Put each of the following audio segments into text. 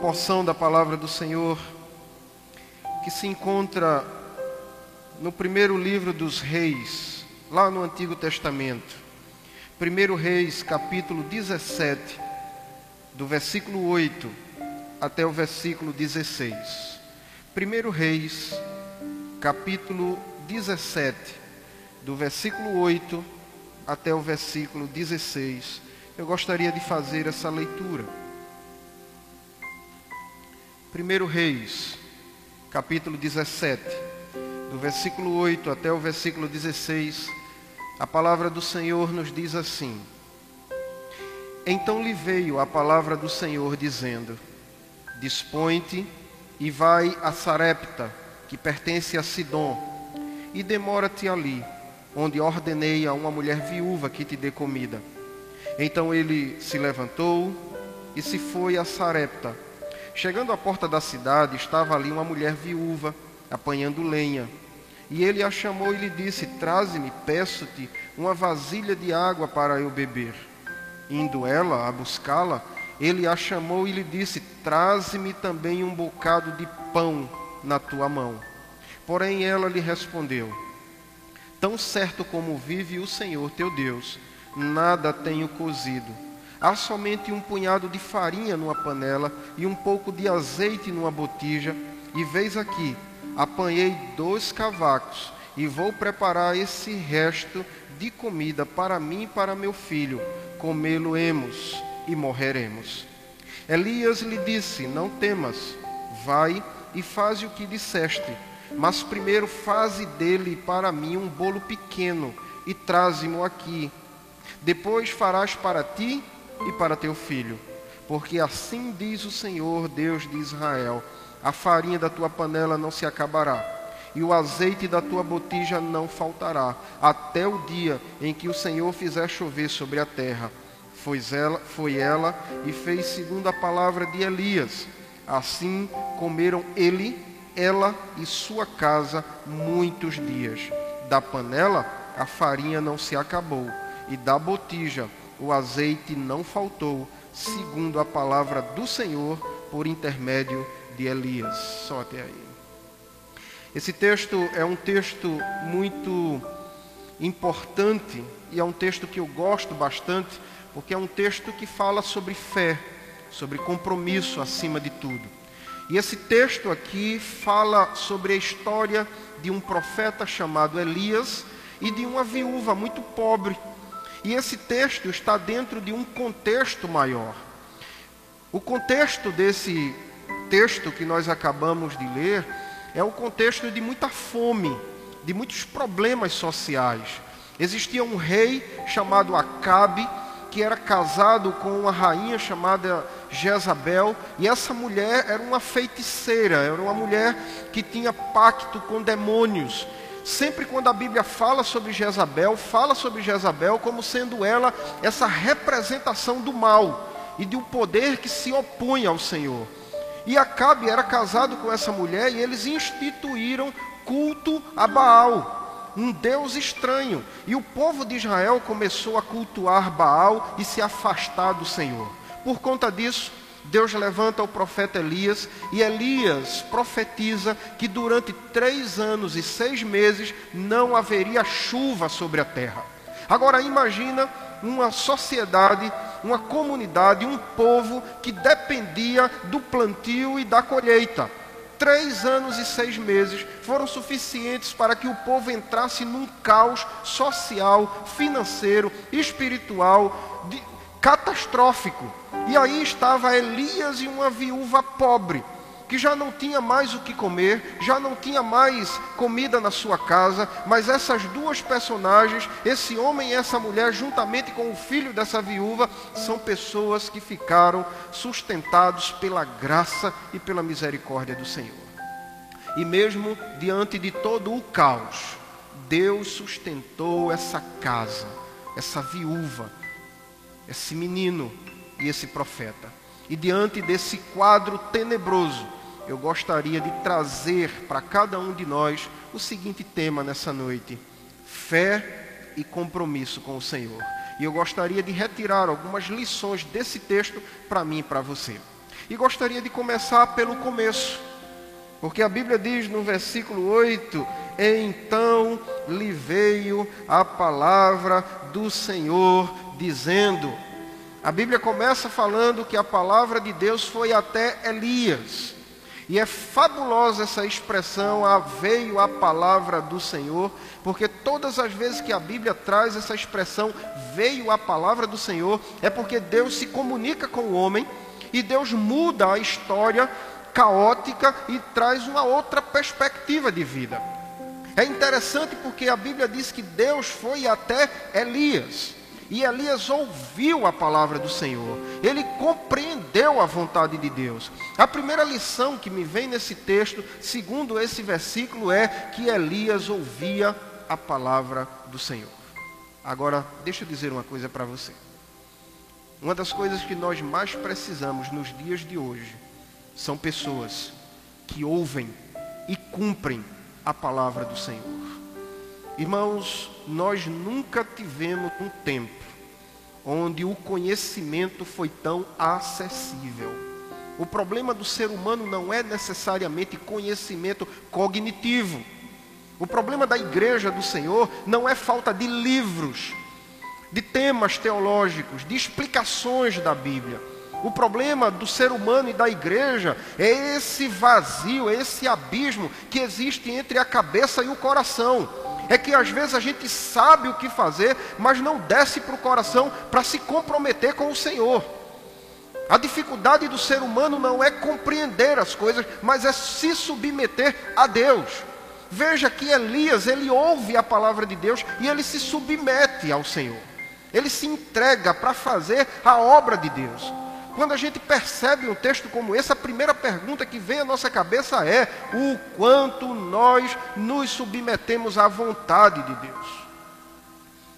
porção da palavra do Senhor que se encontra no primeiro livro dos Reis, lá no Antigo Testamento. Primeiro Reis, capítulo 17, do versículo 8 até o versículo 16. Primeiro Reis, capítulo 17, do versículo 8 até o versículo 16. Eu gostaria de fazer essa leitura. Primeiro Reis, capítulo 17, do versículo 8 até o versículo 16, a palavra do Senhor nos diz assim: Então lhe veio a palavra do Senhor dizendo: Dispõe-te e vai a Sarepta, que pertence a Sidom, e demora-te ali, onde ordenei a uma mulher viúva que te dê comida. Então ele se levantou e se foi a Sarepta Chegando à porta da cidade, estava ali uma mulher viúva, apanhando lenha. E ele a chamou e lhe disse: Traze-me, peço-te, uma vasilha de água para eu beber. Indo ela a buscá-la, ele a chamou e lhe disse: Traze-me também um bocado de pão na tua mão. Porém ela lhe respondeu: Tão certo como vive o Senhor teu Deus, nada tenho cozido Há somente um punhado de farinha numa panela e um pouco de azeite numa botija. E veis aqui, apanhei dois cavacos e vou preparar esse resto de comida para mim e para meu filho. Comê-lo-emos e morreremos. Elias lhe disse: Não temas, vai e faze o que disseste. Mas primeiro faze dele para mim um bolo pequeno e traze-mo aqui. Depois farás para ti e para teu filho. Porque assim diz o Senhor, Deus de Israel: a farinha da tua panela não se acabará, e o azeite da tua botija não faltará, até o dia em que o Senhor fizer chover sobre a terra. Foi ela, foi ela e fez segundo a palavra de Elias. Assim comeram ele, ela e sua casa muitos dias. Da panela a farinha não se acabou, e da botija o azeite não faltou, segundo a palavra do Senhor, por intermédio de Elias. Só até aí. Esse texto é um texto muito importante e é um texto que eu gosto bastante, porque é um texto que fala sobre fé, sobre compromisso acima de tudo. E esse texto aqui fala sobre a história de um profeta chamado Elias e de uma viúva muito pobre e esse texto está dentro de um contexto maior. O contexto desse texto que nós acabamos de ler é o contexto de muita fome, de muitos problemas sociais. Existia um rei chamado Acabe, que era casado com uma rainha chamada Jezabel, e essa mulher era uma feiticeira, era uma mulher que tinha pacto com demônios. Sempre quando a Bíblia fala sobre Jezabel, fala sobre Jezabel como sendo ela essa representação do mal e de um poder que se opõe ao Senhor. E Acabe era casado com essa mulher e eles instituíram culto a Baal, um deus estranho. E o povo de Israel começou a cultuar Baal e se afastar do Senhor. Por conta disso, Deus levanta o profeta Elias e Elias profetiza que durante três anos e seis meses não haveria chuva sobre a terra. Agora imagina uma sociedade, uma comunidade, um povo que dependia do plantio e da colheita. Três anos e seis meses foram suficientes para que o povo entrasse num caos social, financeiro, espiritual, de, catastrófico. E aí estava Elias e uma viúva pobre, que já não tinha mais o que comer, já não tinha mais comida na sua casa, mas essas duas personagens, esse homem e essa mulher, juntamente com o filho dessa viúva, são pessoas que ficaram sustentados pela graça e pela misericórdia do Senhor. E mesmo diante de todo o caos, Deus sustentou essa casa, essa viúva, esse menino e esse profeta. E diante desse quadro tenebroso, eu gostaria de trazer para cada um de nós o seguinte tema nessa noite: fé e compromisso com o Senhor. E eu gostaria de retirar algumas lições desse texto para mim e para você. E gostaria de começar pelo começo, porque a Bíblia diz no versículo 8: Então lhe veio a palavra do Senhor, dizendo. A Bíblia começa falando que a palavra de Deus foi até Elias. E é fabulosa essa expressão, a veio a palavra do Senhor, porque todas as vezes que a Bíblia traz essa expressão, veio a palavra do Senhor, é porque Deus se comunica com o homem e Deus muda a história caótica e traz uma outra perspectiva de vida. É interessante porque a Bíblia diz que Deus foi até Elias. E Elias ouviu a palavra do Senhor, ele compreendeu a vontade de Deus. A primeira lição que me vem nesse texto, segundo esse versículo, é que Elias ouvia a palavra do Senhor. Agora, deixa eu dizer uma coisa para você. Uma das coisas que nós mais precisamos nos dias de hoje são pessoas que ouvem e cumprem a palavra do Senhor. Irmãos, nós nunca tivemos um tempo onde o conhecimento foi tão acessível. O problema do ser humano não é necessariamente conhecimento cognitivo. O problema da igreja do Senhor não é falta de livros, de temas teológicos, de explicações da Bíblia. O problema do ser humano e da igreja é esse vazio, esse abismo que existe entre a cabeça e o coração é que às vezes a gente sabe o que fazer, mas não desce para o coração para se comprometer com o Senhor. A dificuldade do ser humano não é compreender as coisas, mas é se submeter a Deus. Veja que Elias, ele ouve a palavra de Deus e ele se submete ao Senhor. Ele se entrega para fazer a obra de Deus. Quando a gente percebe um texto como esse, a primeira pergunta que vem à nossa cabeça é: o quanto nós nos submetemos à vontade de Deus?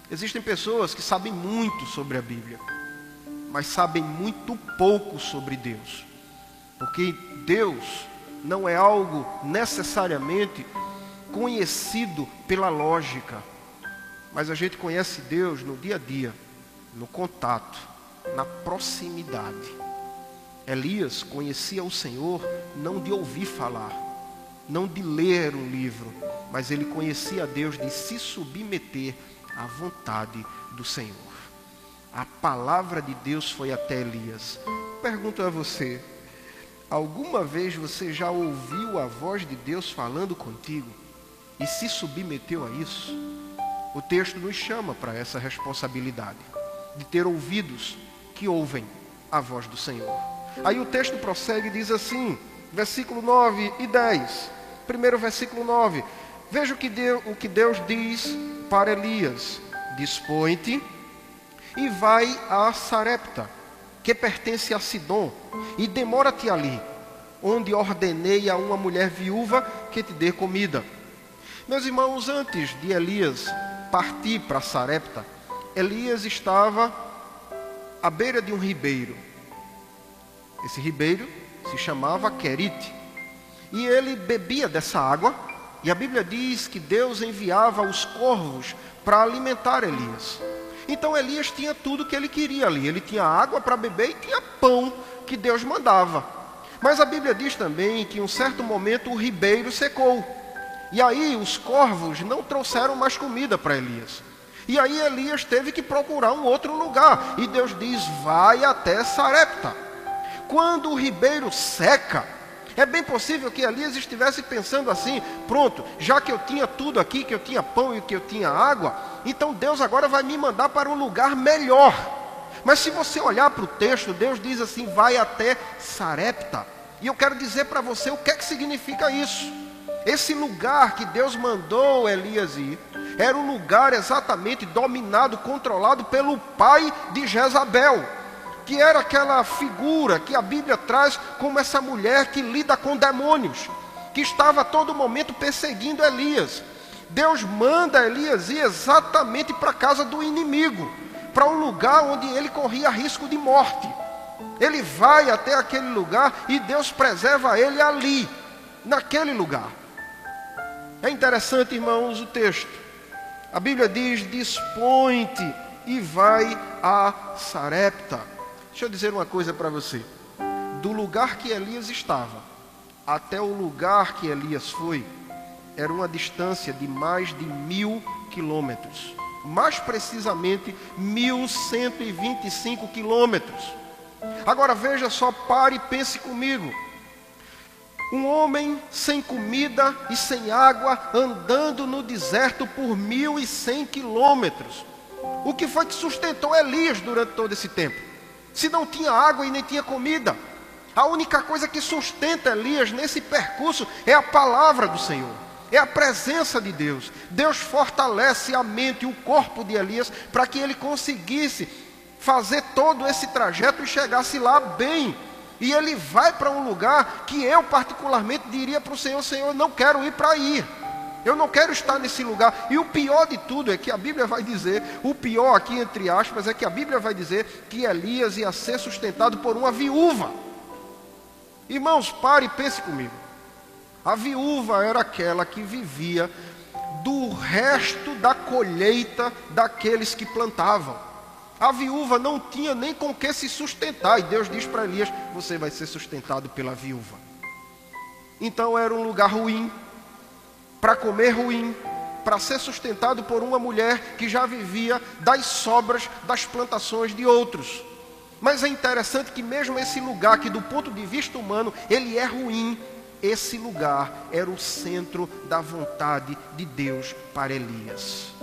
Existem pessoas que sabem muito sobre a Bíblia, mas sabem muito pouco sobre Deus, porque Deus não é algo necessariamente conhecido pela lógica, mas a gente conhece Deus no dia a dia, no contato na proximidade. Elias conhecia o Senhor não de ouvir falar, não de ler um livro, mas ele conhecia Deus de se submeter à vontade do Senhor. A palavra de Deus foi até Elias. Pergunto a você: alguma vez você já ouviu a voz de Deus falando contigo e se submeteu a isso? O texto nos chama para essa responsabilidade de ter ouvidos que ouvem a voz do Senhor. Aí o texto prossegue e diz assim, versículo 9 e 10. Primeiro versículo 9. Veja o que, Deus, o que Deus diz para Elias: Dispõe-te e vai a Sarepta, que pertence a Sidom, e demora-te ali, onde ordenei a uma mulher viúva que te dê comida. Meus irmãos, antes de Elias partir para Sarepta, Elias estava à beira de um ribeiro. Esse ribeiro se chamava Querite. E ele bebia dessa água, e a Bíblia diz que Deus enviava os corvos para alimentar Elias. Então Elias tinha tudo que ele queria ali. Ele tinha água para beber e tinha pão que Deus mandava. Mas a Bíblia diz também que em um certo momento o ribeiro secou. E aí os corvos não trouxeram mais comida para Elias. E aí Elias teve que procurar um outro lugar. E Deus diz: vai até Sarepta. Quando o ribeiro seca, é bem possível que Elias estivesse pensando assim: pronto, já que eu tinha tudo aqui, que eu tinha pão e que eu tinha água, então Deus agora vai me mandar para um lugar melhor. Mas se você olhar para o texto, Deus diz assim: vai até Sarepta. E eu quero dizer para você o que é que significa isso. Esse lugar que Deus mandou Elias ir, era um lugar exatamente dominado, controlado pelo pai de Jezabel, que era aquela figura que a Bíblia traz como essa mulher que lida com demônios, que estava a todo momento perseguindo Elias. Deus manda Elias ir exatamente para a casa do inimigo, para um lugar onde ele corria risco de morte. Ele vai até aquele lugar e Deus preserva ele ali, naquele lugar. É interessante, irmãos, o texto. A Bíblia diz: dispõe-te e vai a Sarepta. Deixa eu dizer uma coisa para você. do lugar que Elias estava até o lugar que Elias foi, era uma distância de mais de mil quilômetros. Mais precisamente, 1125 quilômetros. Agora veja só, pare e pense comigo. Um homem sem comida e sem água, andando no deserto por 1.100 quilômetros. O que foi que sustentou Elias durante todo esse tempo? Se não tinha água e nem tinha comida. A única coisa que sustenta Elias nesse percurso é a palavra do Senhor, é a presença de Deus. Deus fortalece a mente e o corpo de Elias para que ele conseguisse fazer todo esse trajeto e chegasse lá bem. E ele vai para um lugar que eu, particularmente, diria para o Senhor: Senhor, eu não quero ir para aí. Eu não quero estar nesse lugar. E o pior de tudo é que a Bíblia vai dizer, o pior aqui entre aspas, é que a Bíblia vai dizer que Elias ia ser sustentado por uma viúva. Irmãos, pare e pense comigo. A viúva era aquela que vivia do resto da colheita daqueles que plantavam. A viúva não tinha nem com que se sustentar, e Deus diz para Elias: Você vai ser sustentado pela viúva. Então era um lugar ruim, para comer ruim, para ser sustentado por uma mulher que já vivia das sobras das plantações de outros. Mas é interessante que mesmo esse lugar que do ponto de vista humano ele é ruim, esse lugar era o centro da vontade de Deus para Elias.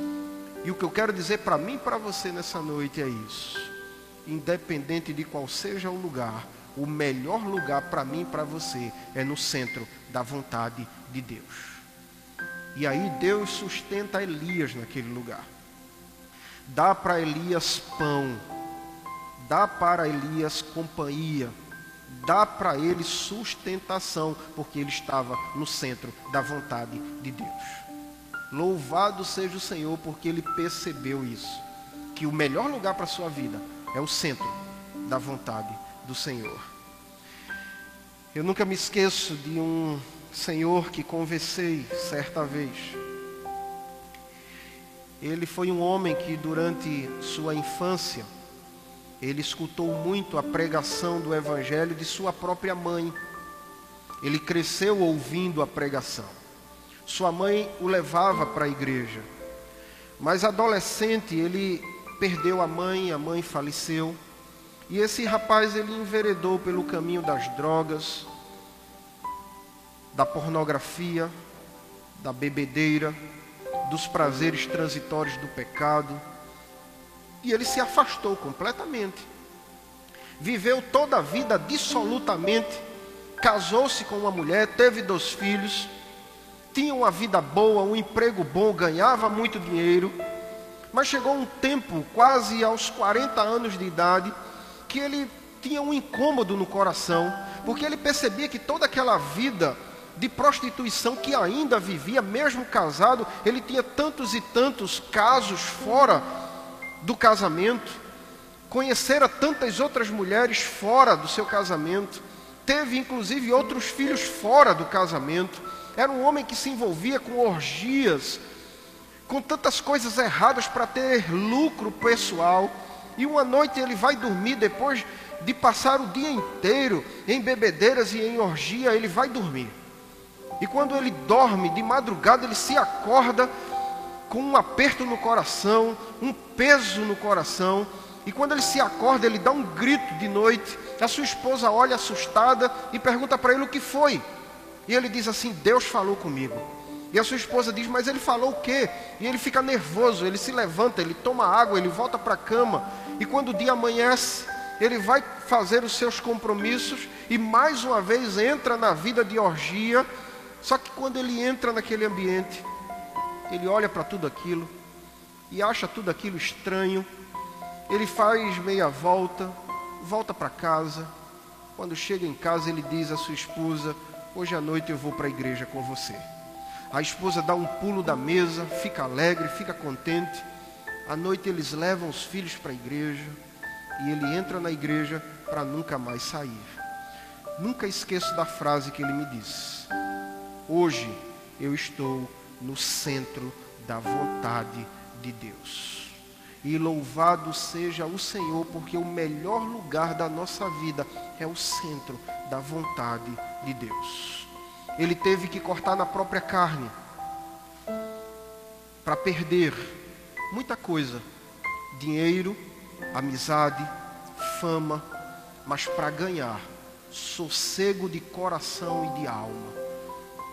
E o que eu quero dizer para mim e para você nessa noite é isso. Independente de qual seja o lugar, o melhor lugar para mim e para você é no centro da vontade de Deus. E aí Deus sustenta Elias naquele lugar. Dá para Elias pão dá para Elias companhia, dá para ele sustentação, porque ele estava no centro da vontade de Deus. Louvado seja o Senhor, porque ele percebeu isso, que o melhor lugar para a sua vida é o centro da vontade do Senhor. Eu nunca me esqueço de um senhor que conversei certa vez. Ele foi um homem que durante sua infância ele escutou muito a pregação do Evangelho de sua própria mãe. Ele cresceu ouvindo a pregação. Sua mãe o levava para a igreja. Mas adolescente, ele perdeu a mãe, a mãe faleceu. E esse rapaz, ele enveredou pelo caminho das drogas, da pornografia, da bebedeira, dos prazeres transitórios do pecado e ele se afastou completamente. Viveu toda a vida dissolutamente. Casou-se com uma mulher, teve dois filhos. Tinha uma vida boa, um emprego bom, ganhava muito dinheiro. Mas chegou um tempo, quase aos 40 anos de idade, que ele tinha um incômodo no coração, porque ele percebia que toda aquela vida de prostituição que ainda vivia, mesmo casado, ele tinha tantos e tantos casos fora do casamento, conhecera tantas outras mulheres fora do seu casamento, teve inclusive outros filhos fora do casamento. Era um homem que se envolvia com orgias, com tantas coisas erradas para ter lucro pessoal. E uma noite ele vai dormir depois de passar o dia inteiro em bebedeiras e em orgia, ele vai dormir. E quando ele dorme, de madrugada ele se acorda com um aperto no coração, um peso no coração. E quando ele se acorda, ele dá um grito de noite. A sua esposa olha assustada e pergunta para ele o que foi. E ele diz assim: Deus falou comigo. E a sua esposa diz: Mas ele falou o quê? E ele fica nervoso, ele se levanta, ele toma água, ele volta para a cama. E quando o dia amanhece, ele vai fazer os seus compromissos e mais uma vez entra na vida de orgia. Só que quando ele entra naquele ambiente, ele olha para tudo aquilo e acha tudo aquilo estranho. Ele faz meia volta, volta para casa. Quando chega em casa, ele diz à sua esposa: Hoje à noite eu vou para a igreja com você. A esposa dá um pulo da mesa, fica alegre, fica contente. À noite eles levam os filhos para a igreja e ele entra na igreja para nunca mais sair. Nunca esqueço da frase que ele me disse: Hoje eu estou no centro da vontade de Deus. E louvado seja o Senhor, porque o melhor lugar da nossa vida é o centro da vontade de Deus. Ele teve que cortar na própria carne para perder muita coisa: dinheiro, amizade, fama, mas para ganhar sossego de coração e de alma,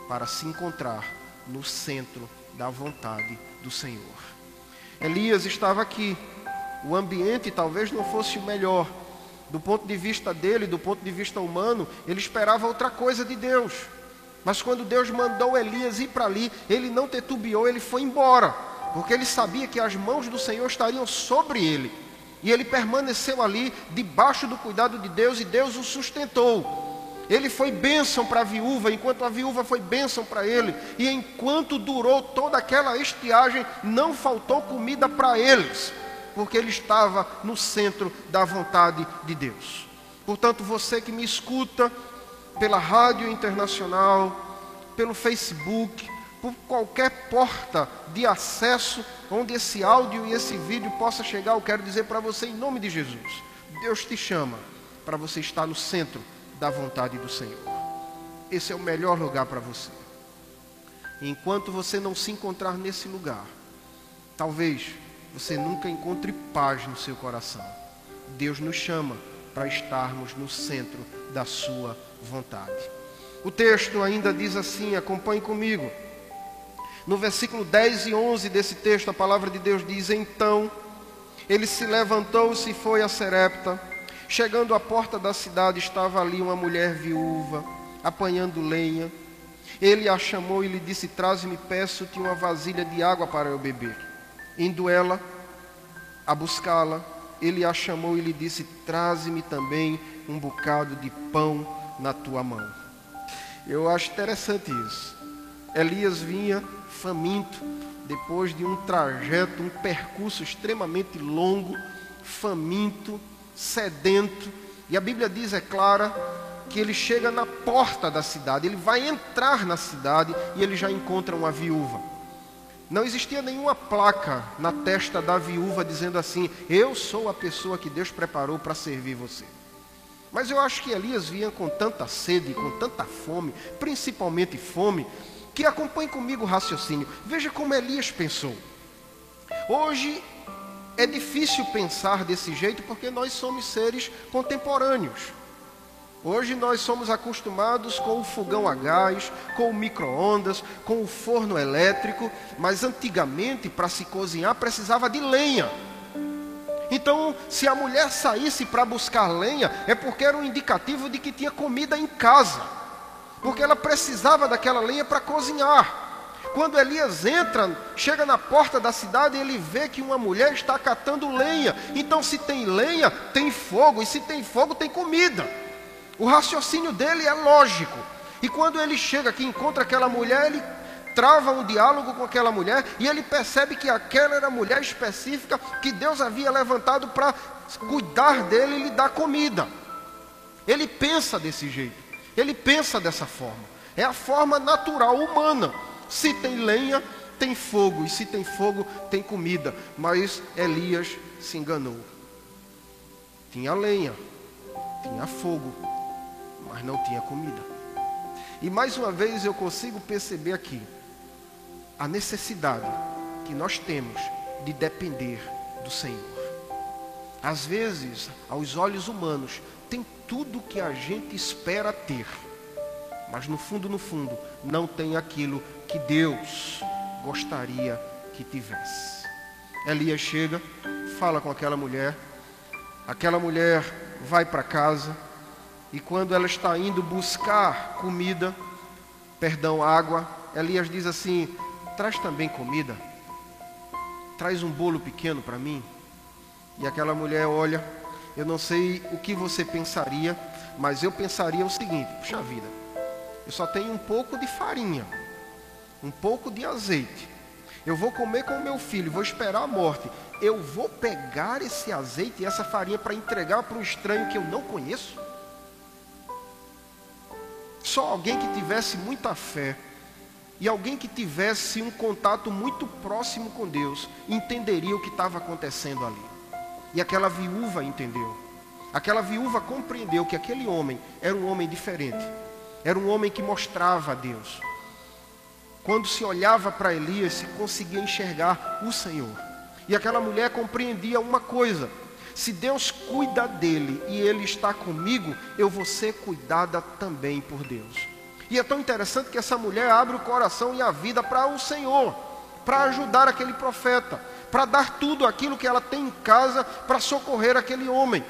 para se encontrar no centro da vontade do Senhor. Elias estava aqui. O ambiente talvez não fosse o melhor. Do ponto de vista dele, do ponto de vista humano, ele esperava outra coisa de Deus. Mas quando Deus mandou Elias ir para ali, ele não tetubiou, ele foi embora, porque ele sabia que as mãos do Senhor estariam sobre ele. E ele permaneceu ali, debaixo do cuidado de Deus, e Deus o sustentou. Ele foi bênção para a viúva, enquanto a viúva foi bênção para ele. E enquanto durou toda aquela estiagem, não faltou comida para eles, porque ele estava no centro da vontade de Deus. Portanto, você que me escuta pela rádio internacional, pelo Facebook, por qualquer porta de acesso onde esse áudio e esse vídeo possa chegar, eu quero dizer para você em nome de Jesus: Deus te chama para você estar no centro da vontade do Senhor. Esse é o melhor lugar para você. Enquanto você não se encontrar nesse lugar, talvez você nunca encontre paz no seu coração. Deus nos chama para estarmos no centro da sua vontade. O texto ainda diz assim, acompanhe comigo. No versículo 10 e 11 desse texto, a palavra de Deus diz: Então ele se levantou-se e foi a Serepta Chegando à porta da cidade, estava ali uma mulher viúva, apanhando lenha. Ele a chamou e lhe disse: Traze-me, peço-te uma vasilha de água para eu beber. Indo ela a buscá-la, ele a chamou e lhe disse: Traze-me também um bocado de pão na tua mão. Eu acho interessante isso. Elias vinha faminto, depois de um trajeto, um percurso extremamente longo, faminto, sedento, e a Bíblia diz, é clara, que ele chega na porta da cidade, ele vai entrar na cidade e ele já encontra uma viúva. Não existia nenhuma placa na testa da viúva dizendo assim: Eu sou a pessoa que Deus preparou para servir você. Mas eu acho que Elias vinha com tanta sede, com tanta fome, principalmente fome, que acompanhe comigo o raciocínio. Veja como Elias pensou. Hoje é difícil pensar desse jeito porque nós somos seres contemporâneos. Hoje nós somos acostumados com o fogão a gás, com o micro-ondas, com o forno elétrico, mas antigamente para se cozinhar precisava de lenha. Então, se a mulher saísse para buscar lenha, é porque era um indicativo de que tinha comida em casa, porque ela precisava daquela lenha para cozinhar. Quando Elias entra, chega na porta da cidade, ele vê que uma mulher está catando lenha. Então, se tem lenha, tem fogo, e se tem fogo, tem comida. O raciocínio dele é lógico. E quando ele chega aqui, encontra aquela mulher, ele trava um diálogo com aquela mulher e ele percebe que aquela era a mulher específica que Deus havia levantado para cuidar dele e lhe dar comida. Ele pensa desse jeito, ele pensa dessa forma. É a forma natural humana. Se tem lenha, tem fogo, e se tem fogo, tem comida. Mas Elias se enganou. Tinha lenha, tinha fogo, mas não tinha comida. E mais uma vez eu consigo perceber aqui a necessidade que nós temos de depender do Senhor. Às vezes, aos olhos humanos, tem tudo que a gente espera ter, mas no fundo, no fundo, não tem aquilo que Deus gostaria que tivesse. Elias chega, fala com aquela mulher, aquela mulher vai para casa, e quando ela está indo buscar comida, perdão, água, Elias diz assim: traz também comida, traz um bolo pequeno para mim. E aquela mulher olha, eu não sei o que você pensaria, mas eu pensaria o seguinte: puxa vida, eu só tenho um pouco de farinha um pouco de azeite. Eu vou comer com o meu filho, vou esperar a morte. Eu vou pegar esse azeite e essa farinha para entregar para um estranho que eu não conheço? Só alguém que tivesse muita fé E alguém que tivesse um contato muito próximo com Deus entenderia o que estava acontecendo ali. E aquela viúva entendeu. Aquela viúva compreendeu que aquele homem era um homem diferente. Era um homem que mostrava a Deus. Quando se olhava para Elias, se conseguia enxergar o Senhor. E aquela mulher compreendia uma coisa: se Deus cuida dele e ele está comigo, eu vou ser cuidada também por Deus. E é tão interessante que essa mulher abre o coração e a vida para o Senhor, para ajudar aquele profeta, para dar tudo aquilo que ela tem em casa para socorrer aquele homem.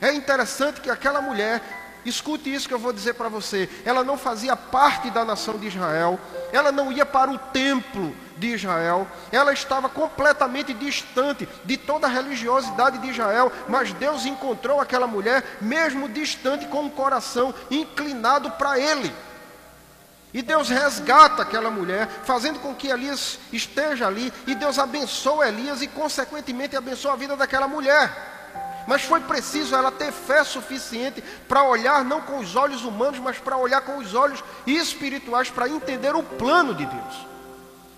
É interessante que aquela mulher, escute isso que eu vou dizer para você, ela não fazia parte da nação de Israel, ela não ia para o templo de Israel, ela estava completamente distante de toda a religiosidade de Israel, mas Deus encontrou aquela mulher, mesmo distante, com o coração inclinado para Ele. E Deus resgata aquela mulher, fazendo com que Elias esteja ali, e Deus abençoa Elias e, consequentemente, abençoa a vida daquela mulher. Mas foi preciso ela ter fé suficiente para olhar não com os olhos humanos, mas para olhar com os olhos espirituais, para entender o plano de Deus.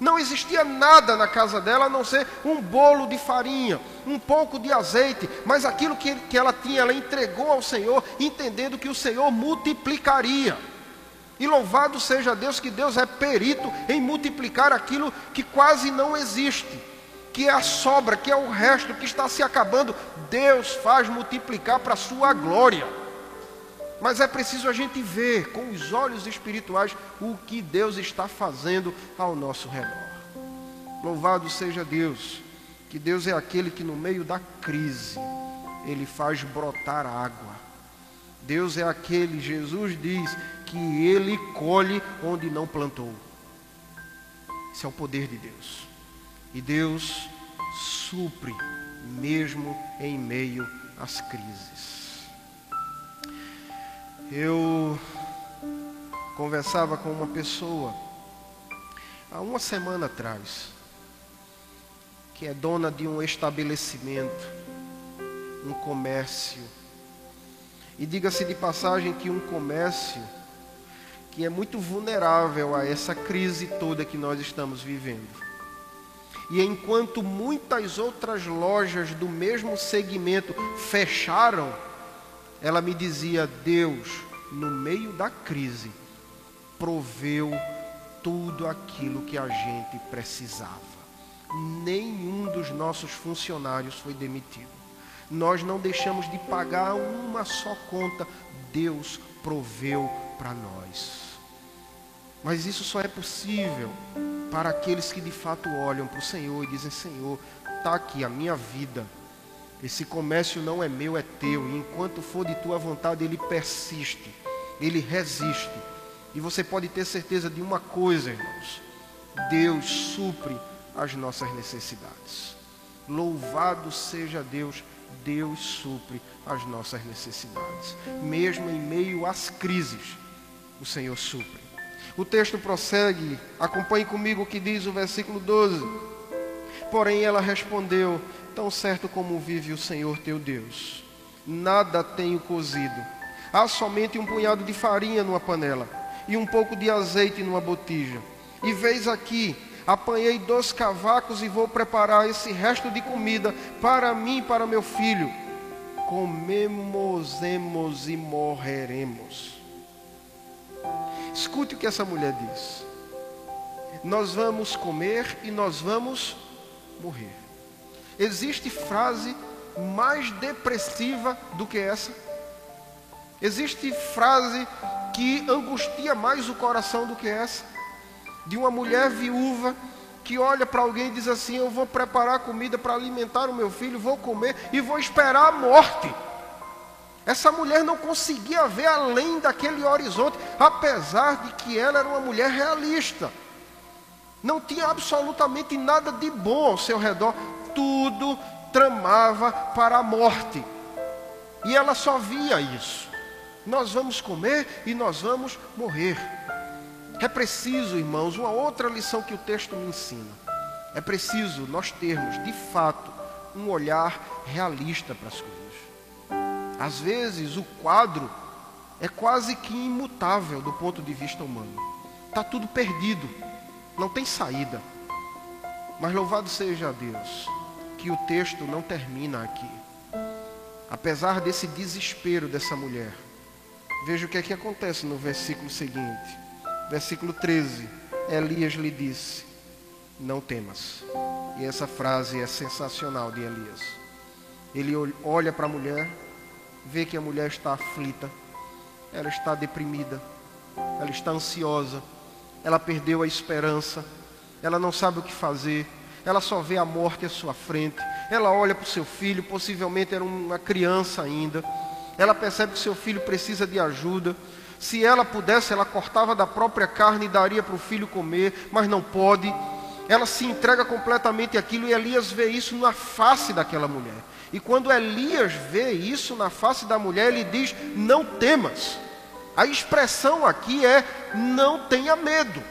Não existia nada na casa dela a não ser um bolo de farinha, um pouco de azeite, mas aquilo que, que ela tinha, ela entregou ao Senhor, entendendo que o Senhor multiplicaria. E louvado seja Deus, que Deus é perito em multiplicar aquilo que quase não existe, que é a sobra, que é o resto que está se acabando. Deus faz multiplicar para a sua glória. Mas é preciso a gente ver com os olhos espirituais o que Deus está fazendo ao nosso redor. Louvado seja Deus, que Deus é aquele que no meio da crise, Ele faz brotar água. Deus é aquele, Jesus diz, que ele colhe onde não plantou. Esse é o poder de Deus. E Deus supre mesmo em meio às crises. Eu conversava com uma pessoa há uma semana atrás, que é dona de um estabelecimento, um comércio. E diga-se de passagem que um comércio que é muito vulnerável a essa crise toda que nós estamos vivendo. E enquanto muitas outras lojas do mesmo segmento fecharam, ela me dizia: Deus, no meio da crise, proveu tudo aquilo que a gente precisava. Nenhum dos nossos funcionários foi demitido. Nós não deixamos de pagar uma só conta. Deus proveu para nós. Mas isso só é possível para aqueles que de fato olham para o Senhor e dizem: Senhor, está aqui a minha vida. Esse comércio não é meu, é teu. E enquanto for de tua vontade, ele persiste, ele resiste. E você pode ter certeza de uma coisa, irmãos: Deus supre as nossas necessidades. Louvado seja Deus, Deus supre as nossas necessidades. Mesmo em meio às crises, o Senhor supre. O texto prossegue, acompanhe comigo o que diz o versículo 12. Porém ela respondeu: Tão certo como vive o Senhor teu Deus, nada tenho cozido. Há somente um punhado de farinha numa panela e um pouco de azeite numa botija. E veis aqui, apanhei dois cavacos e vou preparar esse resto de comida para mim e para meu filho. Comemos e morreremos. Escute o que essa mulher diz. Nós vamos comer e nós vamos morrer. Existe frase mais depressiva do que essa? Existe frase que angustia mais o coração do que essa? De uma mulher viúva que olha para alguém e diz assim: Eu vou preparar comida para alimentar o meu filho, vou comer e vou esperar a morte. Essa mulher não conseguia ver além daquele horizonte, apesar de que ela era uma mulher realista. Não tinha absolutamente nada de bom ao seu redor, tudo tramava para a morte. E ela só via isso. Nós vamos comer e nós vamos morrer. É preciso, irmãos, uma outra lição que o texto me ensina. É preciso nós termos, de fato, um olhar realista para as coisas. Às vezes o quadro é quase que imutável do ponto de vista humano. Está tudo perdido. Não tem saída. Mas louvado seja Deus, que o texto não termina aqui. Apesar desse desespero dessa mulher, veja o que é que acontece no versículo seguinte. Versículo 13. Elias lhe disse: Não temas. E essa frase é sensacional de Elias. Ele olha para a mulher, vê que a mulher está aflita, ela está deprimida, ela está ansiosa, ela perdeu a esperança, ela não sabe o que fazer, ela só vê a morte à sua frente, ela olha para o seu filho, possivelmente era uma criança ainda, ela percebe que seu filho precisa de ajuda. Se ela pudesse, ela cortava da própria carne e daria para o filho comer, mas não pode. Ela se entrega completamente àquilo e Elias vê isso na face daquela mulher. E quando Elias vê isso na face da mulher, ele diz: Não temas. A expressão aqui é: Não tenha medo.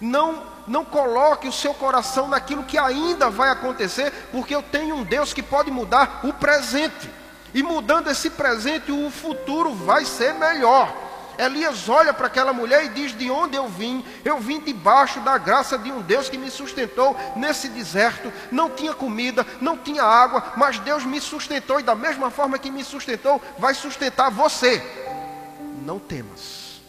Não não coloque o seu coração naquilo que ainda vai acontecer, porque eu tenho um Deus que pode mudar o presente. E mudando esse presente, o futuro vai ser melhor. Elias olha para aquela mulher e diz: De onde eu vim? Eu vim debaixo da graça de um Deus que me sustentou nesse deserto. Não tinha comida, não tinha água, mas Deus me sustentou e, da mesma forma que me sustentou, vai sustentar você. Não temas.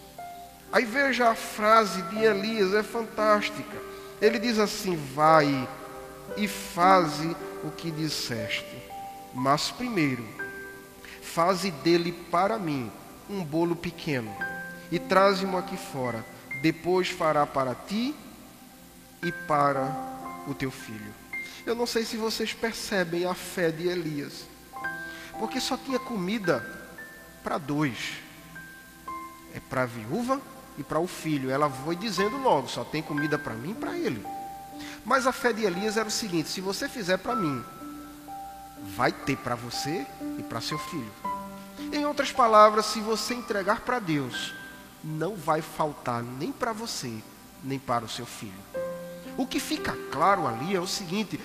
Aí veja a frase de Elias, é fantástica. Ele diz assim: Vai e faze o que disseste, mas primeiro, faze dele para mim um bolo pequeno e traze-mo aqui fora. Depois fará para ti e para o teu filho. Eu não sei se vocês percebem a fé de Elias, porque só tinha comida para dois: é para a viúva e para o filho. Ela foi dizendo logo: só tem comida para mim e para ele. Mas a fé de Elias era o seguinte: se você fizer para mim, vai ter para você e para seu filho. Em outras palavras, se você entregar para Deus, não vai faltar nem para você, nem para o seu filho. O que fica claro ali é o seguinte: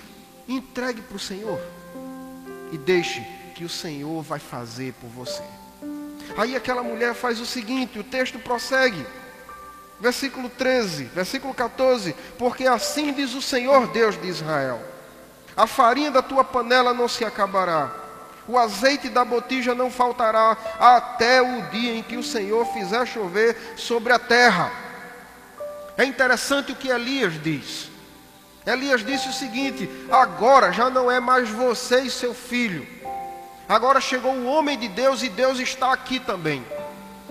entregue para o Senhor e deixe que o Senhor vai fazer por você. Aí aquela mulher faz o seguinte: o texto prossegue. Versículo 13, versículo 14: Porque assim diz o Senhor Deus de Israel: A farinha da tua panela não se acabará, o azeite da botija não faltará até o dia em que o Senhor fizer chover sobre a terra. É interessante o que Elias diz. Elias disse o seguinte: agora já não é mais você e seu filho. Agora chegou o homem de Deus e Deus está aqui também.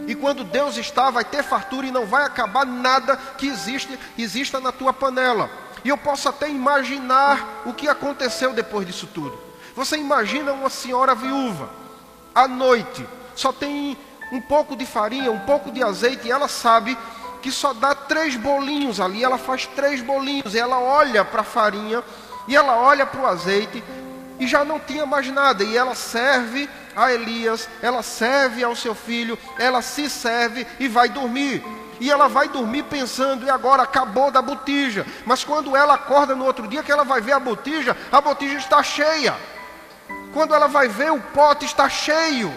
E quando Deus está, vai ter fartura e não vai acabar nada que existe, exista na tua panela. E eu posso até imaginar o que aconteceu depois disso tudo. Você imagina uma senhora viúva, à noite, só tem um pouco de farinha, um pouco de azeite, e ela sabe que só dá três bolinhos ali. Ela faz três bolinhos, e ela olha para a farinha, e ela olha para o azeite, e já não tinha mais nada. E ela serve a Elias, ela serve ao seu filho, ela se serve e vai dormir. E ela vai dormir pensando, e agora acabou da botija. Mas quando ela acorda no outro dia, que ela vai ver a botija, a botija está cheia. Quando ela vai ver, o pote está cheio.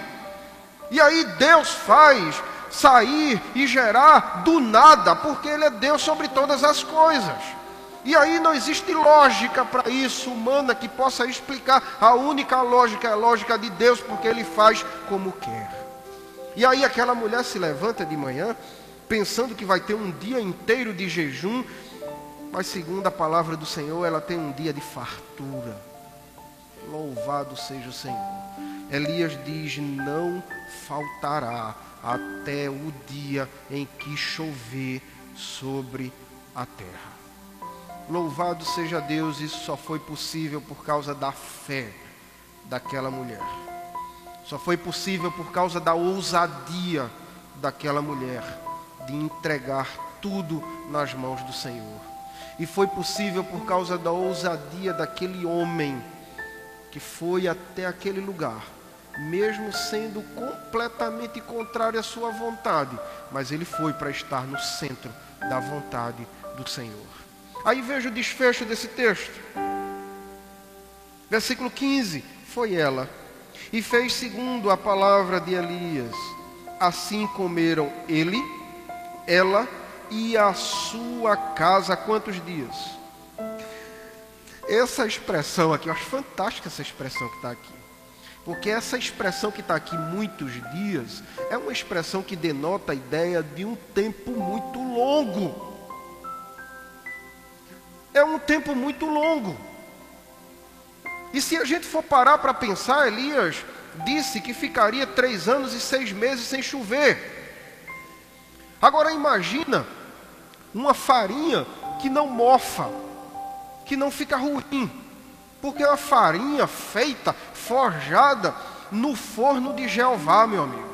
E aí Deus faz sair e gerar do nada, porque Ele é Deus sobre todas as coisas. E aí não existe lógica para isso humana que possa explicar. A única lógica é a lógica de Deus, porque Ele faz como quer. E aí aquela mulher se levanta de manhã, pensando que vai ter um dia inteiro de jejum, mas segundo a palavra do Senhor, ela tem um dia de fartura. Louvado seja o Senhor. Elias diz: Não faltará até o dia em que chover sobre a terra. Louvado seja Deus, isso só foi possível por causa da fé daquela mulher. Só foi possível por causa da ousadia daquela mulher de entregar tudo nas mãos do Senhor. E foi possível por causa da ousadia daquele homem que foi até aquele lugar, mesmo sendo completamente contrário à sua vontade, mas ele foi para estar no centro da vontade do Senhor. Aí veja o desfecho desse texto. Versículo 15: Foi ela, e fez segundo a palavra de Elias. Assim comeram ele, ela e a sua casa quantos dias? Essa expressão aqui, eu acho fantástica essa expressão que está aqui. Porque essa expressão que está aqui, muitos dias, é uma expressão que denota a ideia de um tempo muito longo. É um tempo muito longo. E se a gente for parar para pensar, Elias disse que ficaria três anos e seis meses sem chover. Agora imagina uma farinha que não mofa, que não fica ruim, porque é uma farinha feita, forjada no forno de Jeová, meu amigo.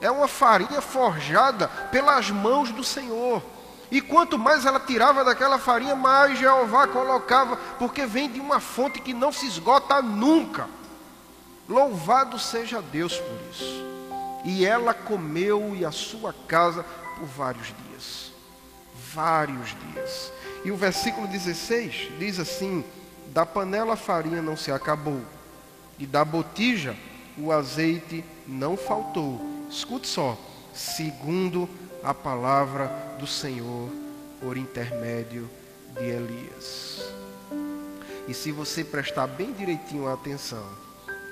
É uma farinha forjada pelas mãos do Senhor. E quanto mais ela tirava daquela farinha, mais Jeová colocava, porque vem de uma fonte que não se esgota nunca. Louvado seja Deus por isso. E ela comeu e a sua casa por vários dias. Vários dias. E o versículo 16 diz assim: Da panela a farinha não se acabou, e da botija o azeite não faltou. Escute só, segundo a palavra do Senhor por intermédio de Elias. E se você prestar bem direitinho a atenção,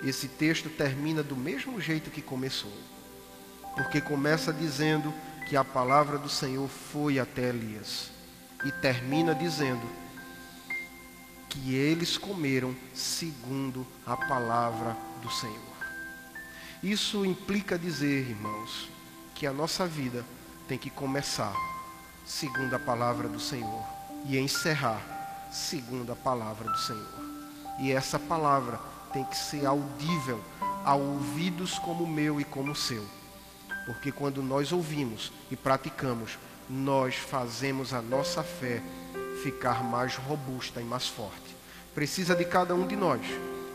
esse texto termina do mesmo jeito que começou. Porque começa dizendo que a palavra do Senhor foi até Elias. E termina dizendo que eles comeram segundo a palavra do Senhor. Isso implica dizer, irmãos, que a nossa vida tem que começar segundo a palavra do Senhor e encerrar segundo a palavra do Senhor. E essa palavra tem que ser audível a ouvidos como o meu e como o seu. Porque quando nós ouvimos e praticamos, nós fazemos a nossa fé ficar mais robusta e mais forte. Precisa de cada um de nós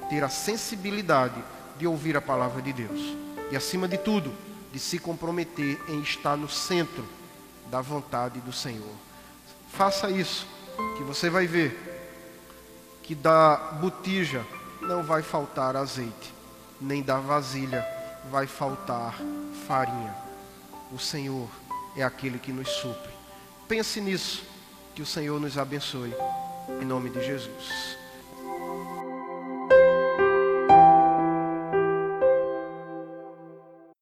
ter a sensibilidade de ouvir a palavra de Deus. E acima de tudo, de se comprometer em estar no centro da vontade do Senhor. Faça isso, que você vai ver que da botija não vai faltar azeite, nem da vasilha vai faltar farinha. O Senhor é aquele que nos supre. Pense nisso, que o Senhor nos abençoe. Em nome de Jesus.